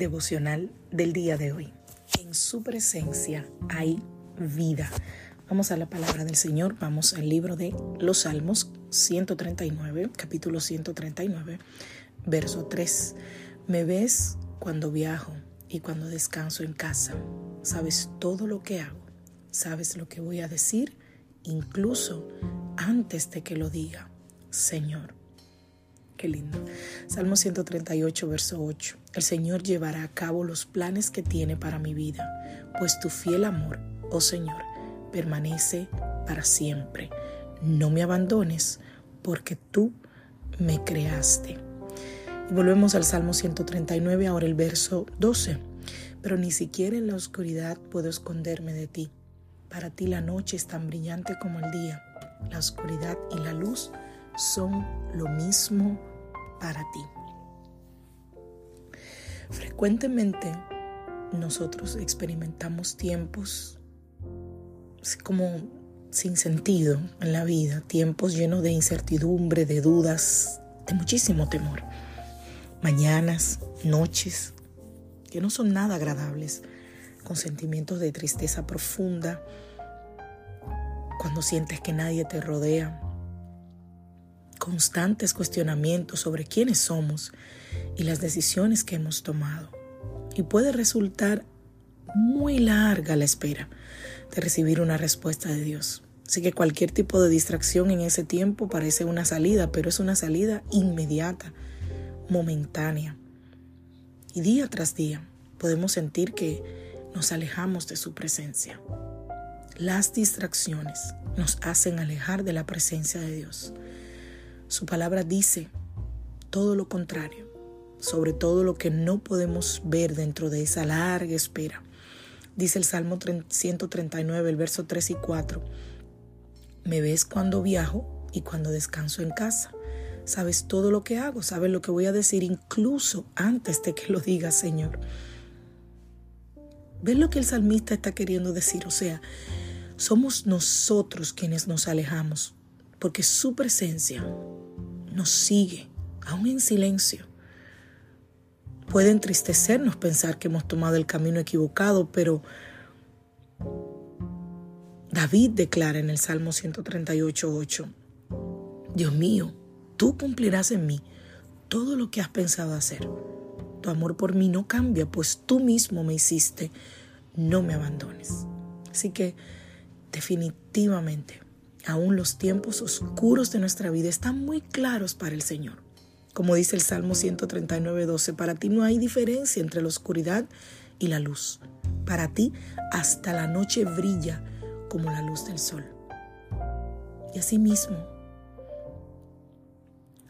Devocional del día de hoy. En su presencia hay vida. Vamos a la palabra del Señor, vamos al libro de los Salmos 139, capítulo 139, verso 3. Me ves cuando viajo y cuando descanso en casa. Sabes todo lo que hago, sabes lo que voy a decir, incluso antes de que lo diga. Señor, Salmo 138, verso 8. El Señor llevará a cabo los planes que tiene para mi vida, pues tu fiel amor, oh Señor, permanece para siempre. No me abandones, porque tú me creaste. Y volvemos al Salmo 139, ahora el verso 12. Pero ni siquiera en la oscuridad puedo esconderme de ti. Para ti la noche es tan brillante como el día. La oscuridad y la luz son lo mismo para ti. Frecuentemente nosotros experimentamos tiempos como sin sentido en la vida, tiempos llenos de incertidumbre, de dudas, de muchísimo temor. Mañanas, noches que no son nada agradables, con sentimientos de tristeza profunda, cuando sientes que nadie te rodea, constantes cuestionamientos sobre quiénes somos y las decisiones que hemos tomado. Y puede resultar muy larga la espera de recibir una respuesta de Dios. Así que cualquier tipo de distracción en ese tiempo parece una salida, pero es una salida inmediata, momentánea. Y día tras día podemos sentir que nos alejamos de su presencia. Las distracciones nos hacen alejar de la presencia de Dios. Su palabra dice todo lo contrario, sobre todo lo que no podemos ver dentro de esa larga espera. Dice el Salmo 139, el verso 3 y 4. Me ves cuando viajo y cuando descanso en casa. Sabes todo lo que hago, sabes lo que voy a decir incluso antes de que lo diga, Señor. ¿Ves lo que el salmista está queriendo decir? O sea, somos nosotros quienes nos alejamos, porque su presencia nos sigue, aún en silencio. Puede entristecernos pensar que hemos tomado el camino equivocado, pero David declara en el Salmo 138.8, Dios mío, tú cumplirás en mí todo lo que has pensado hacer. Tu amor por mí no cambia, pues tú mismo me hiciste, no me abandones. Así que definitivamente Aún los tiempos oscuros de nuestra vida están muy claros para el Señor. Como dice el Salmo 139, 12, para ti no hay diferencia entre la oscuridad y la luz. Para ti hasta la noche brilla como la luz del sol. Y así mismo,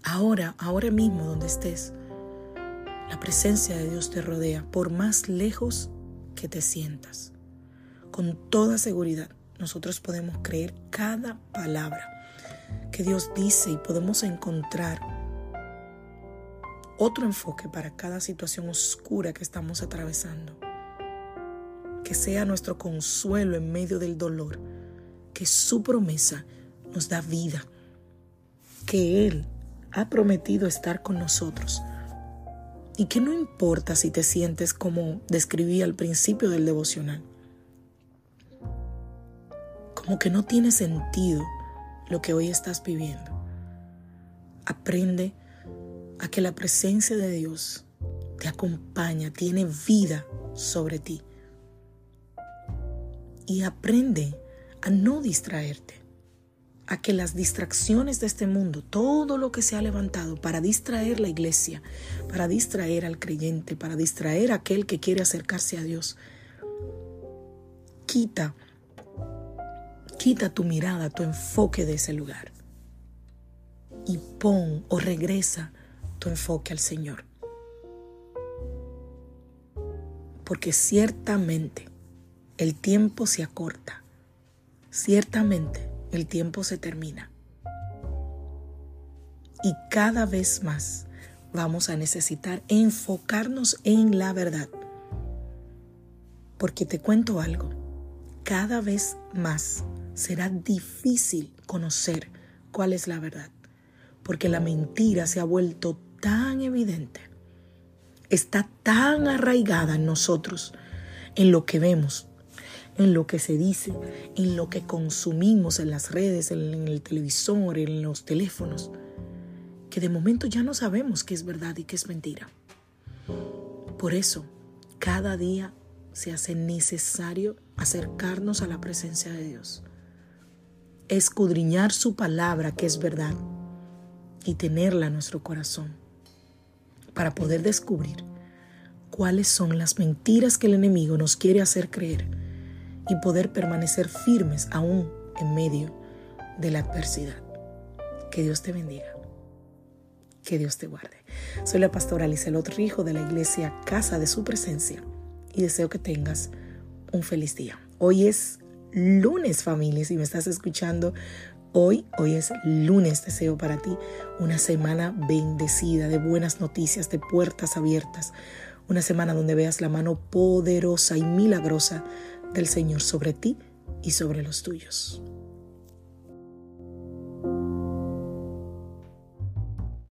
ahora, ahora mismo donde estés, la presencia de Dios te rodea por más lejos que te sientas. Con toda seguridad, nosotros podemos creer cada palabra que Dios dice y podemos encontrar otro enfoque para cada situación oscura que estamos atravesando. Que sea nuestro consuelo en medio del dolor, que su promesa nos da vida, que Él ha prometido estar con nosotros y que no importa si te sientes como describí al principio del devocional, como que no tiene sentido lo que hoy estás viviendo. Aprende a que la presencia de Dios te acompaña, tiene vida sobre ti. Y aprende a no distraerte. a que las distracciones de este mundo, todo lo que se ha levantado para distraer la iglesia, para distraer al creyente, para distraer a aquel que quiere acercarse a Dios, quita, quita tu mirada, tu enfoque de ese lugar y pon o regresa tu enfoque al Señor. Porque ciertamente el tiempo se acorta, ciertamente el tiempo se termina. Y cada vez más vamos a necesitar enfocarnos en la verdad. Porque te cuento algo, cada vez más será difícil conocer cuál es la verdad. Porque la mentira se ha vuelto tan evidente, está tan arraigada en nosotros, en lo que vemos, en lo que se dice, en lo que consumimos en las redes, en el televisor, en los teléfonos, que de momento ya no sabemos qué es verdad y qué es mentira. Por eso, cada día se hace necesario acercarnos a la presencia de Dios, escudriñar su palabra que es verdad y tenerla en nuestro corazón para poder descubrir cuáles son las mentiras que el enemigo nos quiere hacer creer y poder permanecer firmes aún en medio de la adversidad. Que Dios te bendiga. Que Dios te guarde. Soy la pastora Lizelot Rijo de la iglesia Casa de Su Presencia y deseo que tengas un feliz día. Hoy es lunes, familia, si me estás escuchando. Hoy, hoy es lunes, deseo para ti una semana bendecida, de buenas noticias, de puertas abiertas, una semana donde veas la mano poderosa y milagrosa del Señor sobre ti y sobre los tuyos.